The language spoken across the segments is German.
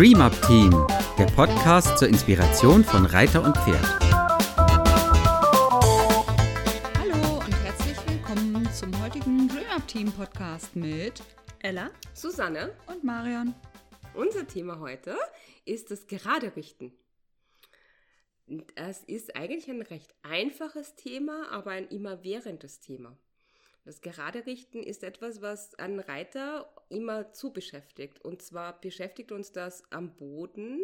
Dream Up Team, der Podcast zur Inspiration von Reiter und Pferd. Hallo und herzlich willkommen zum heutigen Dream Up Team Podcast mit Ella, Susanne und Marion. Unser Thema heute ist das Gerade richten. Es ist eigentlich ein recht einfaches Thema, aber ein immerwährendes Thema. Das Gerade richten ist etwas, was einen Reiter immer zu beschäftigt. Und zwar beschäftigt uns das am Boden,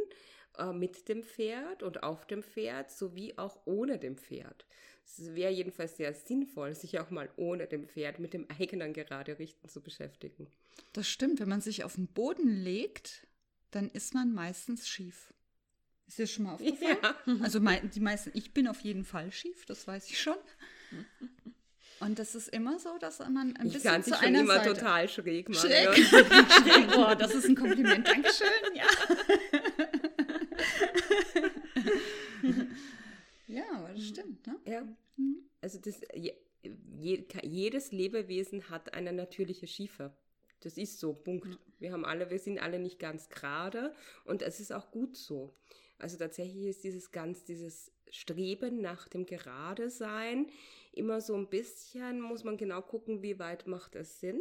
äh, mit dem Pferd und auf dem Pferd, sowie auch ohne dem Pferd. Es wäre jedenfalls sehr sinnvoll, sich auch mal ohne dem Pferd mit dem eigenen Gerade richten zu beschäftigen. Das stimmt, wenn man sich auf den Boden legt, dann ist man meistens schief. Ist dir schon mal aufgefallen? Ja. Also die meisten, ich bin auf jeden Fall schief, das weiß ich schon. Und das ist immer so, dass man ein ich bisschen zu einer immer Seite total schräg machen. Schräg. schräg. Boah, das ist ein Kompliment. Dankeschön. Ja. ja, aber das stimmt, ne? Ja. Mhm. Also das, je, jedes Lebewesen hat eine natürliche Schiefe. Das ist so, Punkt. Wir haben alle, wir sind alle nicht ganz gerade und es ist auch gut so. Also tatsächlich ist dieses ganz, dieses Streben nach dem Gerade sein immer so ein bisschen, muss man genau gucken, wie weit macht es Sinn,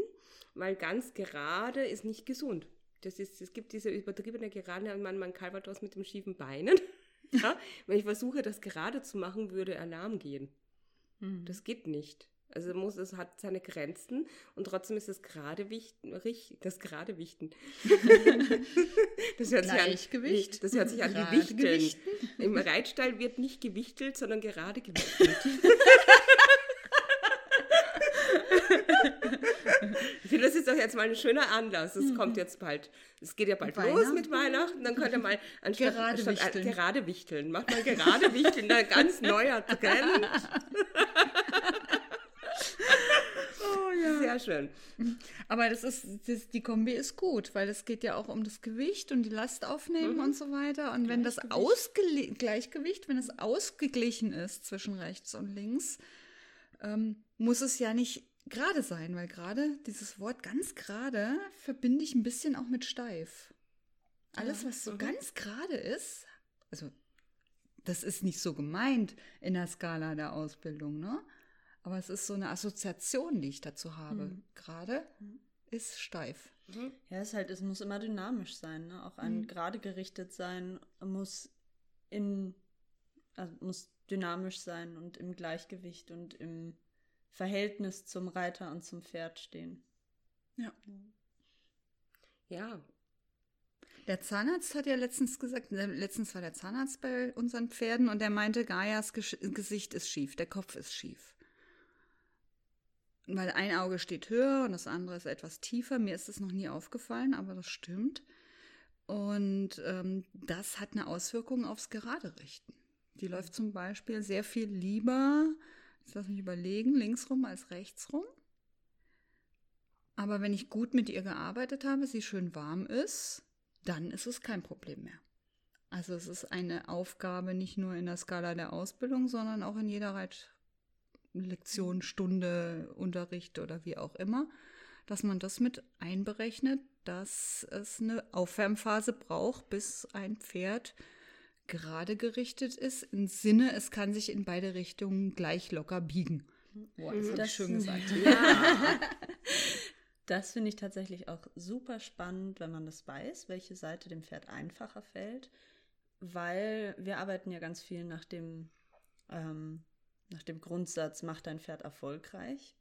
weil ganz gerade ist nicht gesund. Das ist, es gibt diese übertriebene Gerade, man, man Calvados mit dem schiefen Beinen. ja, wenn ich versuche, das gerade zu machen, würde Alarm gehen. Mhm. Das geht nicht. Also muss, es hat seine Grenzen und trotzdem ist das gerade wichten, das gerade wichten. das hört Gleichgewicht. Sich an, das hört sich an wie Wichteln. Im Reitstall wird nicht gewichtelt, sondern gerade gewichtelt. ich finde, das ist doch jetzt mal ein schöner Anlass. Es mhm. kommt jetzt bald. Es geht ja bald los mit Weihnachten. Dann könnt ihr mal anstatt gerade, anstatt, wichteln. gerade wichteln. Macht mal gerade wichteln. Ein ganz neuer Trend. Sehr schön. Aber das ist, das, die Kombi ist gut, weil es geht ja auch um das Gewicht und die Last aufnehmen mhm. und so weiter. Und wenn das Gleichgewicht, wenn es ausgeglichen ist zwischen rechts und links, ähm, muss es ja nicht gerade sein, weil gerade dieses Wort ganz gerade verbinde ich ein bisschen auch mit steif. Alles, was so mhm. ganz gerade ist, also das ist nicht so gemeint in der Skala der Ausbildung, ne? Aber es ist so eine Assoziation, die ich dazu habe. Mhm. Gerade mhm. ist steif. Mhm. Ja, es ist halt, es muss immer dynamisch sein, ne? Auch ein mhm. gerade gerichtet sein muss in, also muss dynamisch sein und im Gleichgewicht und im Verhältnis zum Reiter und zum Pferd stehen. Ja. Ja. Der Zahnarzt hat ja letztens gesagt, äh, letztens war der Zahnarzt bei unseren Pferden und der meinte, Gaias Gesicht ist schief, der Kopf ist schief weil ein Auge steht höher und das andere ist etwas tiefer. Mir ist das noch nie aufgefallen, aber das stimmt. Und ähm, das hat eine Auswirkung aufs Gerade richten. Die läuft zum Beispiel sehr viel lieber, jetzt lass mich überlegen, linksrum als rechtsrum. Aber wenn ich gut mit ihr gearbeitet habe, sie schön warm ist, dann ist es kein Problem mehr. Also es ist eine Aufgabe nicht nur in der Skala der Ausbildung, sondern auch in jeder Reit Lektion, Stunde, Unterricht oder wie auch immer, dass man das mit einberechnet, dass es eine Aufwärmphase braucht, bis ein Pferd gerade gerichtet ist, im Sinne, es kann sich in beide Richtungen gleich locker biegen. Boah, das, das schön gesagt. Ja. Das finde ich tatsächlich auch super spannend, wenn man das weiß, welche Seite dem Pferd einfacher fällt, weil wir arbeiten ja ganz viel nach dem ähm, nach dem Grundsatz, mach dein Pferd erfolgreich.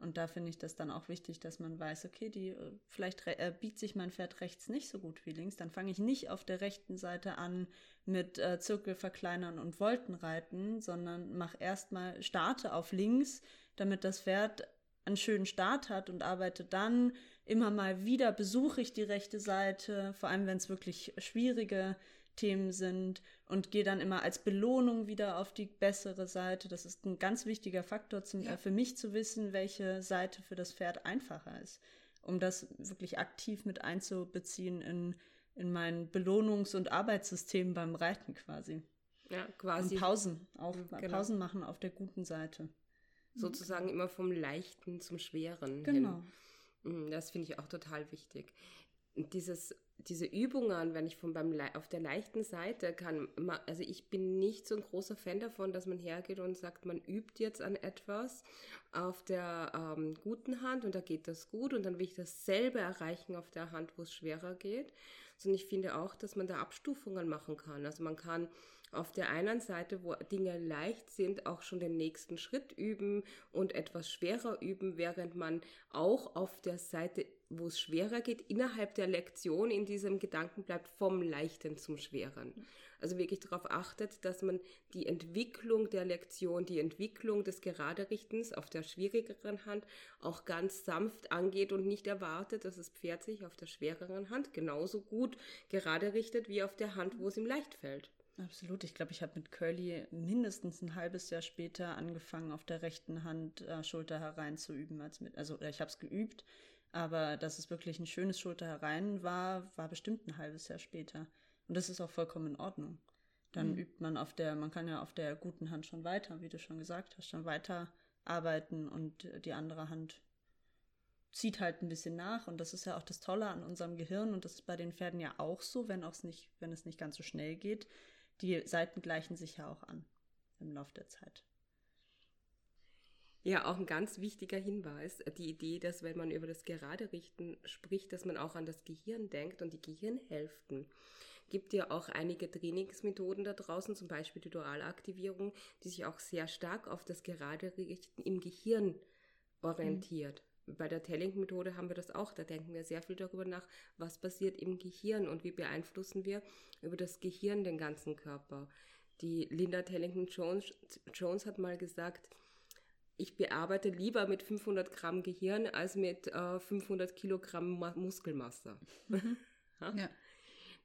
Und da finde ich das dann auch wichtig, dass man weiß, okay, die äh, vielleicht äh, biegt sich mein Pferd rechts nicht so gut wie links, dann fange ich nicht auf der rechten Seite an mit äh, Zirkel verkleinern und Voltenreiten, sondern mach erstmal starte auf links, damit das Pferd einen schönen Start hat und arbeite dann immer mal wieder besuche ich die rechte Seite, vor allem wenn es wirklich schwierige Themen sind und gehe dann immer als Belohnung wieder auf die bessere Seite. Das ist ein ganz wichtiger Faktor zum, ja. äh, für mich zu wissen, welche Seite für das Pferd einfacher ist, um das wirklich aktiv mit einzubeziehen in, in mein Belohnungs- und Arbeitssystem beim Reiten quasi. Ja, quasi. Und Pausen, auf, genau. Pausen machen auf der guten Seite. Sozusagen immer vom Leichten zum Schweren. Genau. Hin. Mhm, das finde ich auch total wichtig dieses diese Übungen, wenn ich von beim auf der leichten Seite kann, also ich bin nicht so ein großer Fan davon, dass man hergeht und sagt, man übt jetzt an etwas auf der ähm, guten Hand und da geht das gut und dann will ich dasselbe erreichen auf der Hand, wo es schwerer geht. Sondern ich finde auch, dass man da Abstufungen machen kann. Also man kann auf der einen Seite, wo Dinge leicht sind, auch schon den nächsten Schritt üben und etwas schwerer üben, während man auch auf der Seite, wo es schwerer geht, innerhalb der Lektion in diesem Gedanken bleibt, vom Leichten zum Schweren. Also wirklich darauf achtet, dass man die Entwicklung der Lektion, die Entwicklung des Geraderichtens auf der schwierigeren Hand auch ganz sanft angeht und nicht erwartet, dass das Pferd sich auf der schwereren Hand genauso gut gerade richtet wie auf der Hand, wo es ihm leicht fällt. Absolut. Ich glaube, ich habe mit Curly mindestens ein halbes Jahr später angefangen, auf der rechten Hand äh, Schulter herein zu üben. Als mit, also ich habe es geübt, aber dass es wirklich ein schönes Schulter herein war, war bestimmt ein halbes Jahr später. Und das ist auch vollkommen in Ordnung. Dann mhm. übt man auf der, man kann ja auf der guten Hand schon weiter, wie du schon gesagt hast, schon weiter arbeiten und die andere Hand zieht halt ein bisschen nach und das ist ja auch das Tolle an unserem Gehirn und das ist bei den Pferden ja auch so, wenn auch nicht, wenn es nicht ganz so schnell geht, die Seiten gleichen sich ja auch an im Laufe der Zeit. Ja, auch ein ganz wichtiger Hinweis, die Idee, dass wenn man über das Gerade richten spricht, dass man auch an das Gehirn denkt und die Gehirnhälften. Gibt ja auch einige Trainingsmethoden da draußen, zum Beispiel die Dualaktivierung, die sich auch sehr stark auf das Gerade richten im Gehirn orientiert. Bei der Telling-Methode haben wir das auch. Da denken wir sehr viel darüber nach, was passiert im Gehirn und wie beeinflussen wir über das Gehirn den ganzen Körper. Die Linda Tellington Jones, Jones hat mal gesagt, ich bearbeite lieber mit 500 Gramm Gehirn als mit äh, 500 Kilogramm Muskelmasse. Mhm. ja.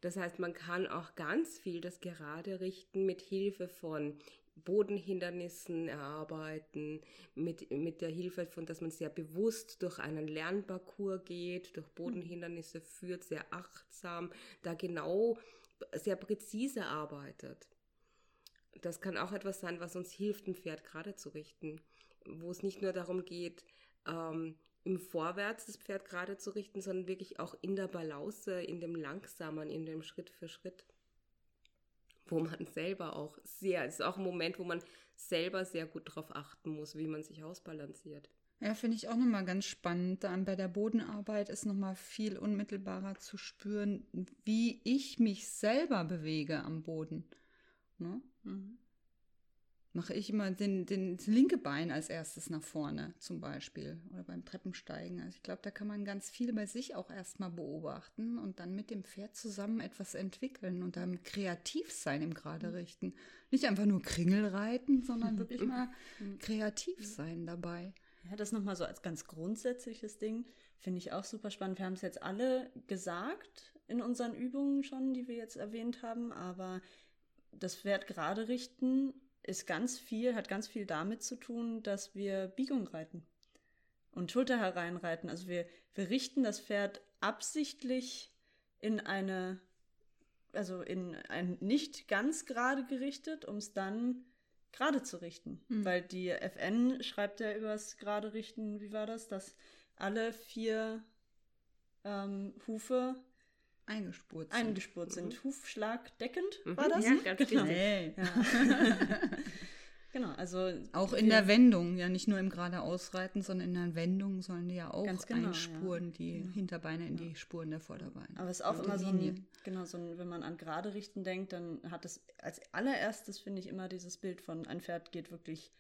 Das heißt, man kann auch ganz viel das Gerade richten mit Hilfe von Bodenhindernissen erarbeiten, mit, mit der Hilfe von, dass man sehr bewusst durch einen Lernparcours geht, durch Bodenhindernisse führt, sehr achtsam, da genau sehr präzise arbeitet. Das kann auch etwas sein, was uns hilft, ein Pferd gerade zu richten, wo es nicht nur darum geht, ähm, im Vorwärts das Pferd gerade zu richten, sondern wirklich auch in der Balance, in dem Langsamen, in dem Schritt für Schritt, wo man selber auch sehr, es ist auch ein Moment, wo man selber sehr gut darauf achten muss, wie man sich ausbalanciert. Ja, finde ich auch nochmal ganz spannend. Dann bei der Bodenarbeit ist nochmal viel unmittelbarer zu spüren, wie ich mich selber bewege am Boden. Ne? Mhm. Mache ich immer den, den, das linke Bein als erstes nach vorne zum Beispiel oder beim Treppensteigen. Also ich glaube, da kann man ganz viel bei sich auch erstmal beobachten und dann mit dem Pferd zusammen etwas entwickeln und dann kreativ sein im Gerade mhm. richten. Nicht einfach nur Kringel reiten, sondern wirklich mal mhm. kreativ sein dabei. Ja, das nochmal so als ganz grundsätzliches Ding. Finde ich auch super spannend. Wir haben es jetzt alle gesagt in unseren Übungen schon, die wir jetzt erwähnt haben, aber das Pferd gerade richten ist ganz viel, hat ganz viel damit zu tun, dass wir Biegung reiten und Schulter hereinreiten. Also wir, wir richten das Pferd absichtlich in eine, also in ein nicht ganz gerade gerichtet, um es dann gerade zu richten. Mhm. Weil die FN schreibt ja übers gerade richten, wie war das, dass alle vier ähm, Hufe eingespurt sind. Eingespurt mhm. sind. Hufschlagdeckend mhm. war das? Ja, ganz genau. Nee. Ja. genau, also. Auch in der Wendung, ja nicht nur im geradeausreiten, sondern in der Wendung sollen die ja auch genau, einspuren, ja. die mhm. Hinterbeine in die Spuren der Vorderbeine. Aber es ist auch immer so ein, genau, so ein, wenn man an gerade richten denkt, dann hat es als allererstes, finde ich, immer dieses Bild von ein Pferd geht wirklich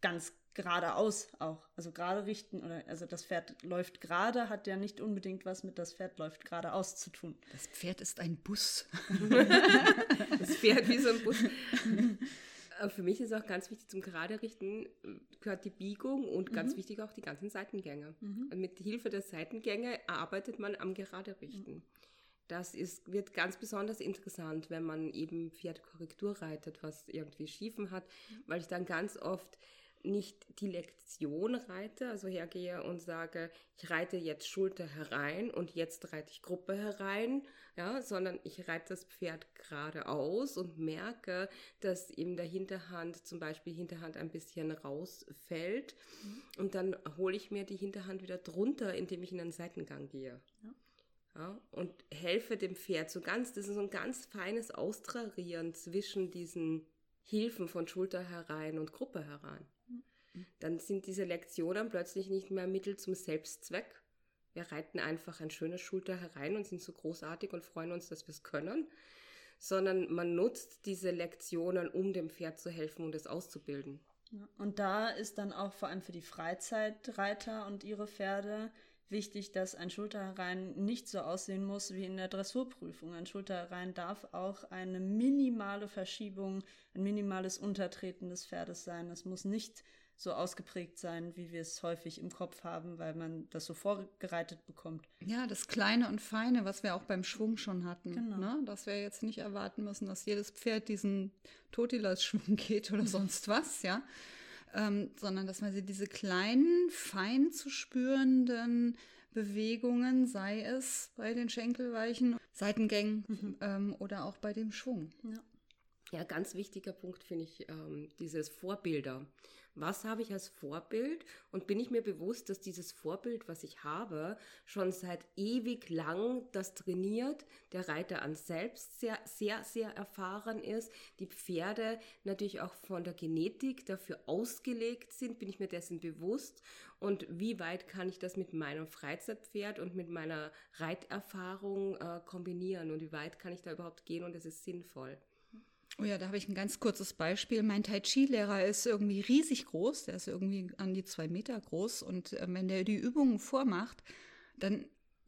ganz geradeaus auch. Also gerade richten oder also das Pferd läuft gerade hat ja nicht unbedingt was mit das Pferd läuft geradeaus zu tun. Das Pferd ist ein Bus. das Pferd wie so ein Bus. Für mich ist auch ganz wichtig zum gerade richten gehört die Biegung und ganz mhm. wichtig auch die ganzen Seitengänge. Mhm. Mit Hilfe der Seitengänge arbeitet man am gerade richten. Mhm. Das ist, wird ganz besonders interessant, wenn man eben Pferdkorrektur reitet, was irgendwie Schiefen hat, mhm. weil ich dann ganz oft nicht die Lektion reite, also hergehe und sage, ich reite jetzt Schulter herein und jetzt reite ich Gruppe herein, ja, sondern ich reite das Pferd geradeaus und merke, dass eben der Hinterhand zum Beispiel Hinterhand ein bisschen rausfällt mhm. und dann hole ich mir die Hinterhand wieder drunter, indem ich in einen Seitengang gehe. Ja. Ja, und helfe dem Pferd so ganz, das ist so ein ganz feines Austrarieren zwischen diesen Hilfen von Schulter herein und Gruppe herein. Dann sind diese Lektionen plötzlich nicht mehr Mittel zum Selbstzweck. Wir reiten einfach ein schönes Schulter herein und sind so großartig und freuen uns, dass wir es können, sondern man nutzt diese Lektionen, um dem Pferd zu helfen und es auszubilden. Und da ist dann auch vor allem für die Freizeitreiter und ihre Pferde wichtig, dass ein Schulterherein nicht so aussehen muss wie in der Dressurprüfung. Ein Schulterherein darf auch eine minimale Verschiebung, ein minimales Untertreten des Pferdes sein. Es muss nicht so ausgeprägt sein, wie wir es häufig im Kopf haben, weil man das so vorgereitet bekommt. Ja, das Kleine und Feine, was wir auch beim Schwung schon hatten. Genau. Ne? Dass wir jetzt nicht erwarten müssen, dass jedes Pferd diesen Totilas-Schwung geht oder sonst was, ja. Ähm, sondern dass man sie diese kleinen, fein zu spürenden Bewegungen, sei es bei den Schenkelweichen, Seitengängen mhm. ähm, oder auch bei dem Schwung. Ja. Ja, ganz wichtiger Punkt finde ich ähm, dieses Vorbilder. Was habe ich als Vorbild? Und bin ich mir bewusst, dass dieses Vorbild, was ich habe, schon seit ewig lang das trainiert, der Reiter an selbst sehr, sehr, sehr erfahren ist, die Pferde natürlich auch von der Genetik dafür ausgelegt sind, bin ich mir dessen bewusst. Und wie weit kann ich das mit meinem Freizeitpferd und mit meiner Reiterfahrung äh, kombinieren? Und wie weit kann ich da überhaupt gehen und es ist sinnvoll? Oh ja, da habe ich ein ganz kurzes Beispiel. Mein Tai Chi-Lehrer ist irgendwie riesig groß, der ist irgendwie an die zwei Meter groß und äh, wenn der die Übungen vormacht, dann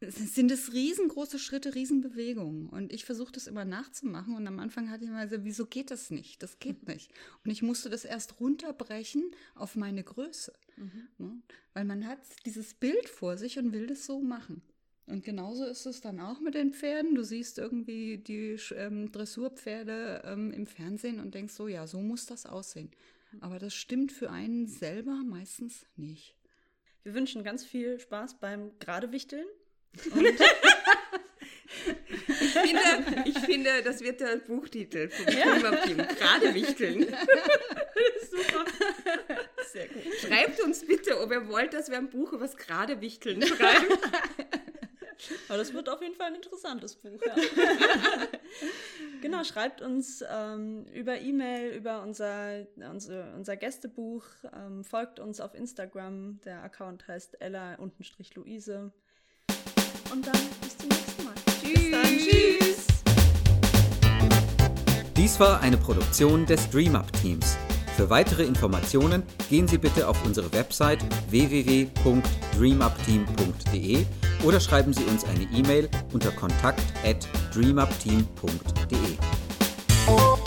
sind es riesengroße Schritte, Riesenbewegungen. Und ich versuche das immer nachzumachen. Und am Anfang hatte ich immer so, wieso geht das nicht? Das geht nicht. Und ich musste das erst runterbrechen auf meine Größe. Mhm. Ne? Weil man hat dieses Bild vor sich und will das so machen. Und genauso ist es dann auch mit den Pferden. Du siehst irgendwie die ähm, Dressurpferde ähm, im Fernsehen und denkst so, ja, so muss das aussehen. Aber das stimmt für einen selber meistens nicht. Wir wünschen ganz viel Spaß beim Geradewichteln. ich, finde, ich finde, das wird der Buchtitel vom ja. Team. Geradewichteln. Super. Sehr gut. Schreibt uns bitte, ob ihr wollt, dass wir ein Buch über das Geradewichteln schreiben. Aber das wird auf jeden Fall ein interessantes Buch. Ja. genau, schreibt uns ähm, über E-Mail, über unser, unser, unser Gästebuch, ähm, folgt uns auf Instagram. Der Account heißt Ella-Luise. Und dann bis zum nächsten Mal. Tschüss. Dann, tschüss. Dies war eine Produktion des DreamUp Teams. Für weitere Informationen gehen Sie bitte auf unsere Website www.dreamupteam.de oder schreiben Sie uns eine E-Mail unter kontakt@dreamupteam.de.